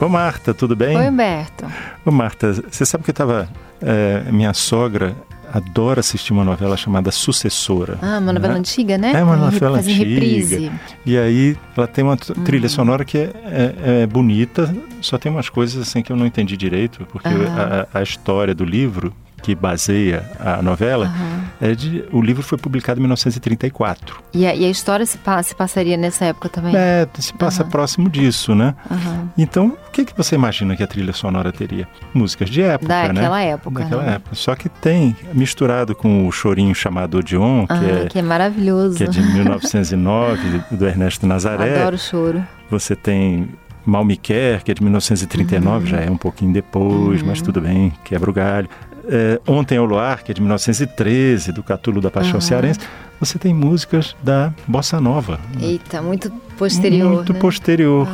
Ô Marta, tudo bem? Oi, Humberto. Ô Marta, você sabe que eu tava. É, minha sogra adora assistir uma novela chamada Sucessora. Ah, uma novela né? antiga, né? É uma novela Fazem antiga. reprise. E aí ela tem uma Uhum. trilha sonora que é, é- é bonita, só tem umas coisas assim que eu não entendi direito, porque Aham. a, a história do livro que baseia a novela Aham. É de. O livro foi publicado em 1934. E a, e a história se, pa- se passaria nessa época também? É, se passa Aham. próximo disso, né? Aham. Então, o que, que você imagina que a trilha sonora teria? Músicas de época, Daquela né? época. Daquela né? época. Só que tem, misturado com o chorinho chamado Odeon, que, Ah, é, que é maravilhoso. que é de 1909, do Ernesto Nazaré. Adoro o choro. Você tem Mal Me Quer, que é de 1939, Uhum. já é um pouquinho depois, mas tudo bem, quebra o galho. É, Ontem ao Luar, que é de 1913, do Catulo da Paixão Uhum. Cearense. Você tem músicas da Bossa Nova. Eita, muito posterior. Muito né? posterior.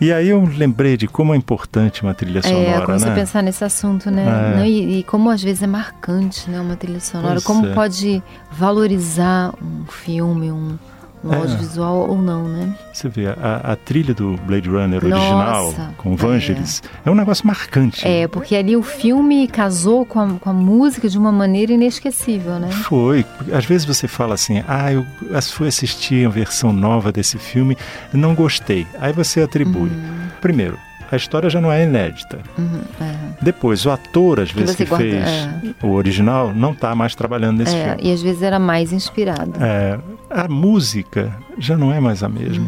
E aí eu lembrei de como é importante uma trilha sonora, É, comecei né? a pensar nesse assunto, né? É. Não, e, e como às vezes é marcante, né? Uma trilha sonora. Pois como é. pode valorizar um filme, um, um É. audiovisual ou não, né? Você vê, a, a trilha do Blade Runner original, Nossa, com Vangelis, é. um negócio marcante. É, porque ali o filme casou com a, com a música de uma maneira inesquecível, né? Foi. Às vezes você fala assim, ah, eu fui assistir a versão nova desse filme, não gostei. Aí você atribui. Primeiro, a história já não é inédita. Uhum, é. Depois, o ator, às vezes, você que guarda- fez é. o original, não está mais trabalhando nesse É, filme. e às vezes era mais inspirado. É, a música já não é mais a mesma.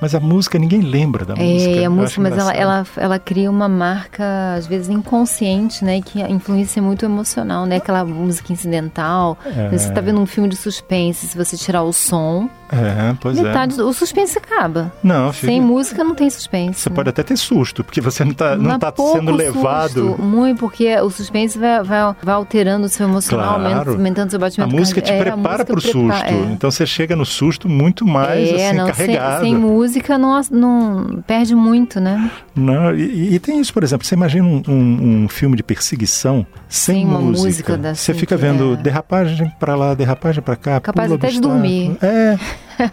Mas a música, ninguém lembra da música. Uhum. É, a música, mas ela, ela, ela cria uma marca, às vezes, inconsciente, né? Que influencia muito emocional, né? Aquela música incidental. É. Você tá vendo um filme de suspense, se você tirar o som, É, pois metade, o suspense acaba. é. Não, fica- Sem música não tem suspense. Você né? pode até ter susto, porque você não está não tá sendo levado. Susto, muito, porque o suspense vai, vai, vai alterando o seu emocional, Claro. aumenta- aumentando o seu A batimento música te. É, a prepara música para o susto. é. Então você chega no susto muito mais é, assim, não, sem, carregado. sem música não, não perde muito, né? Não, e, e tem isso, por exemplo, você imagina um, um- um filme de perseguição sem, Sem música. música você fica vendo derrapagem para lá, derrapagem para cá. Capaz até de obstáculo. dormir. É,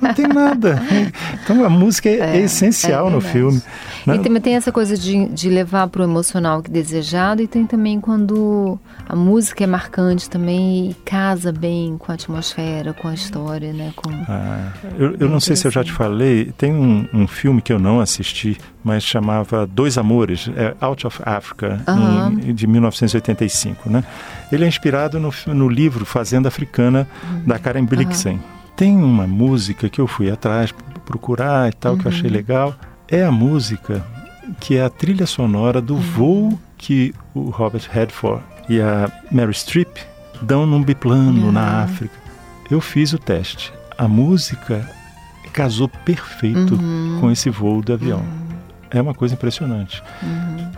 não tem nada. Então a música é, É, essencial é no filme. né? E também tem essa coisa de, de levar para o emocional que desejado e tem também quando a música é marcante também e casa bem com a atmosfera, com a história, né? Com... Ah, eu, eu não sei se eu já te falei, tem um, um filme que eu não assisti, mas chamava Dois Amores, é Out of Africa, em- de 1985, né? Ele é inspirado no, no livro Fazenda Africana, da Karen Blixen. Tem uma música que eu fui atrás procurar e tal, que eu achei legal. É a música que é a trilha sonora do voo que o Robert Redford e a Mary Streep dão num biplano na África. Eu fiz o teste. A música casou perfeito com esse voo do avião. É uma coisa impressionante.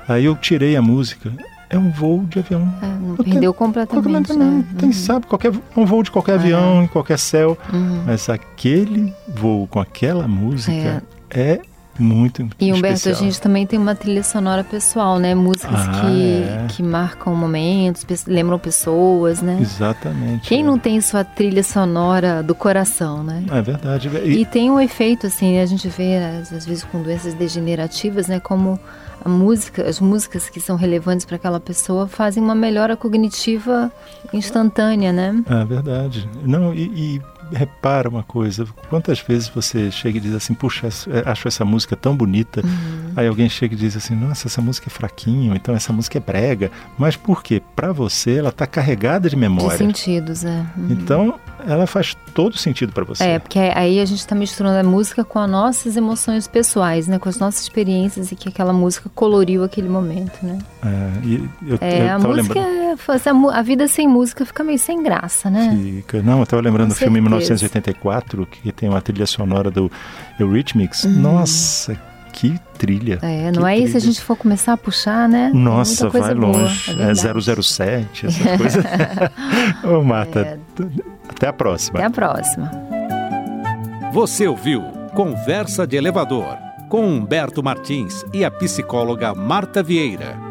Aí eu tirei a música. É um voo de avião. É, não Não perdeu tem- completamente, não, né? tem, sabe, qualquer, um voo de qualquer avião, em qualquer céu. Uhum. Mas aquele voo com aquela música é, muito E Humberto, especial. a gente também tem uma trilha sonora pessoal, né? Músicas Ah, que, é. que marcam momentos, lembram pessoas, né? Exatamente. Quem é. não tem sua trilha sonora do coração, né? É verdade. E E, tem um efeito, assim, né? a gente vê, às vezes, com doenças degenerativas, né? Como a música, as músicas que são relevantes para aquela pessoa fazem uma melhora cognitiva instantânea, né? é verdade. Não, e, e repara uma coisa. Quantas vezes você chega e diz assim, puxa, acho essa música tão bonita. Uhum. Aí alguém chega e diz assim, nossa, essa música é fraquinho, então essa música é brega. Mas por quê? Para você, ela está carregada de De memória. sentidos, é. Uhum. Então, ela faz todo sentido para você. É, porque aí a gente está misturando a música com as nossas emoções pessoais, né? Com as nossas experiências e que aquela música coloriu aquele momento, né? É, e eu, É, eu a tava música, lembrando. é- essa a vida sem música fica meio sem graça, né? Fica. Não, eu estava lembrando do filme certeza. 1984, que tem uma trilha sonora do Eurythmics. Nossa, que trilha. Uhum. É, não é isso se a gente for começar a puxar, né? Nossa, coisa vai boa, longe. é É, verdade. 007, essas coisas. Ô, Marta, É. até a próxima. Até a próxima. Você ouviu Conversa de Elevador com Humberto Martins e a psicóloga Marta Vieira.